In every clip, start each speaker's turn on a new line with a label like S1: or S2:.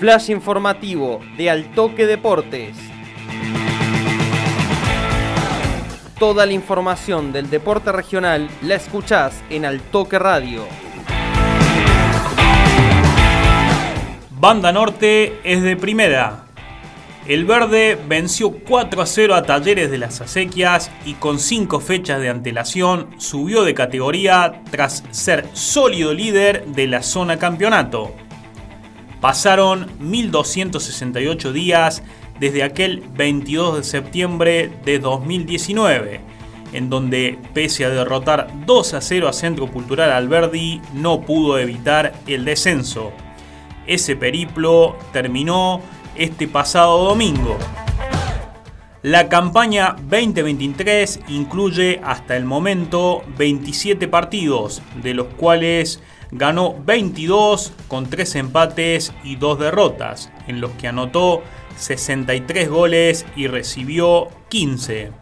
S1: Flash informativo de Altoque Deportes. Toda la información del deporte regional la escuchás en Altoque Radio.
S2: Banda Norte es de primera. El verde venció 4 a 0 a Talleres de las Acequias y con 5 fechas de antelación subió de categoría tras ser sólido líder de la zona campeonato. Pasaron 1268 días desde aquel 22 de septiembre de 2019, en donde, pese a derrotar 2 a 0 a Centro Cultural Alberdi, no pudo evitar el descenso. Ese periplo terminó este pasado domingo. La campaña 2023 incluye hasta el momento 27 partidos, de los cuales ganó 22 con 3 empates y 2 derrotas, en los que anotó 63 goles y recibió 15.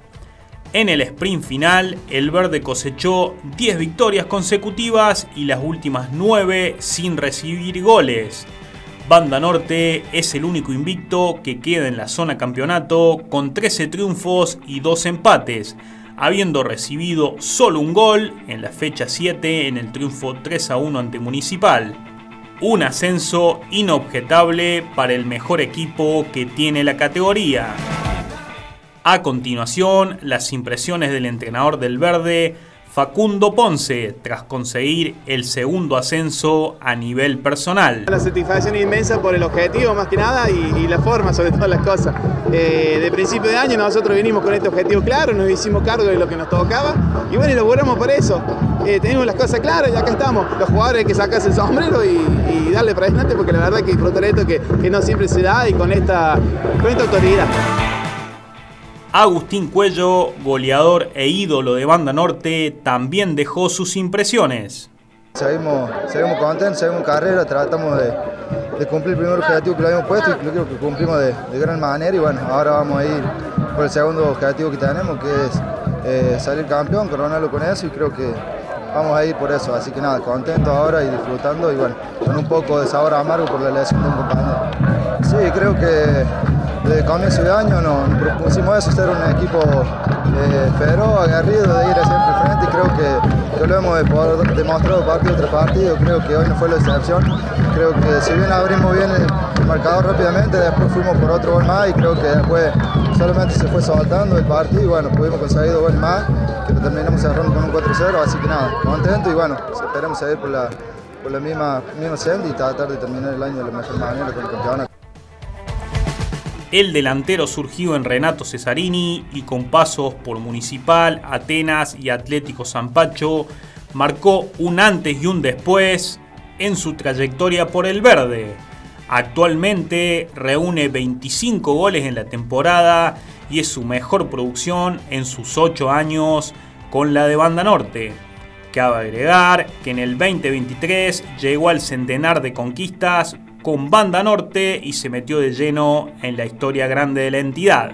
S2: En el sprint final, el verde cosechó 10 victorias consecutivas y las últimas 9 sin recibir goles. Banda Norte es el único invicto que queda en la zona campeonato con 13 triunfos y 2 empates, habiendo recibido solo un gol en la fecha 7 en el triunfo 3 a 1 ante Municipal. Un ascenso inobjetable para el mejor equipo que tiene la categoría. A continuación, las impresiones del entrenador del Verde, Facundo Ponce, tras conseguir el segundo ascenso a nivel personal.
S3: La satisfacción inmensa por el objetivo más que nada y, la forma sobre todas las cosas. Eh, de principio de año nosotros vinimos con este objetivo claro, nos hicimos cargo de lo que nos tocaba y bueno, lo logramos por eso. Eh, tenemos las cosas claras y acá estamos. Los jugadores hay que sacarse el sombrero y, darle para adelante porque la verdad que disfrutar esto que, que, no siempre se da y con esta, con esta autoridad.
S2: Agustín Cuello, goleador e ídolo de Banda Norte, también dejó sus impresiones.
S4: Seguimos, seguimos contentos, seguimos carrera, tratamos de, cumplir el primer objetivo que lo habíamos puesto y creo que cumplimos de, gran manera y bueno, ahora vamos a ir por el segundo objetivo que tenemos, que es eh, salir campeón, coronarlo con eso y creo que vamos a ir por eso, así que nada, contento ahora y disfrutando y bueno, con un poco de sabor amargo por la lesión de un compañero. Sí, creo que desde comienzo de año nos, propusimos eso, ser un equipo eh, feroz, aguerrido, de ir siempre frente y creo que, lo hemos demostrado partido tras partido, creo que hoy no fue la excepción, creo que si bien abrimos bien el, marcador rápidamente, después fuimos por otro gol más y creo que después solamente se fue soltando el partido y bueno, pudimos conseguir dos goles más, que lo terminamos cerrando con un 4-0, así que nada, contento y bueno, esperamos seguir por la, por la misma, misma senda y tratar de terminar el año de la mejor manera con el campeonato.
S2: El delantero surgió en Renato Cesarini y con pasos por Municipal, Atenas y Atlético Zampacho, marcó un antes y un después en su trayectoria por el verde. Actualmente reúne 25 goles en la temporada y es su mejor producción en sus 8 años con la de Banda Norte. Cabe agregar que en el 2023 llegó al centenar de conquistas con Banda Norte y se metió de lleno en la historia grande de la entidad.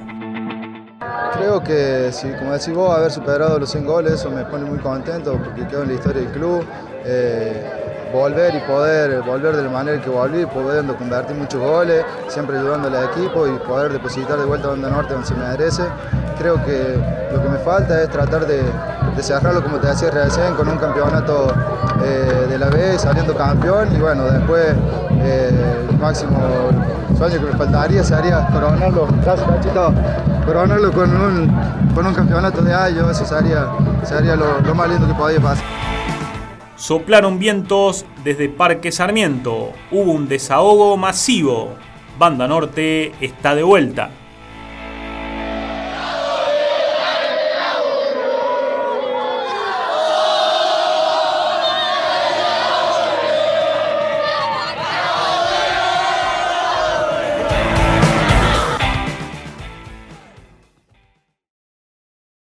S4: Creo que, si, como decís vos, haber superado los 100 goles, eso me pone muy contento porque quedo en la historia del club. Eh, volver y poder volver de la manera que volví, pudiendo convertir muchos goles, siempre ayudando al equipo y poder depositar de vuelta a Banda Norte donde se merece. Creo que lo que me falta es tratar de, cerrarlo, como te decía recién, con un campeonato eh, de la B, saliendo campeón y bueno, después eh, el máximo sueño que me faltaría sería coronarlo, coronarlo con un, con un campeonato de A, eso sería, sería lo, lo más lindo que podía pasar.
S2: Soplaron vientos desde Parque Sarmiento. Hubo un desahogo masivo. Banda Norte está de vuelta.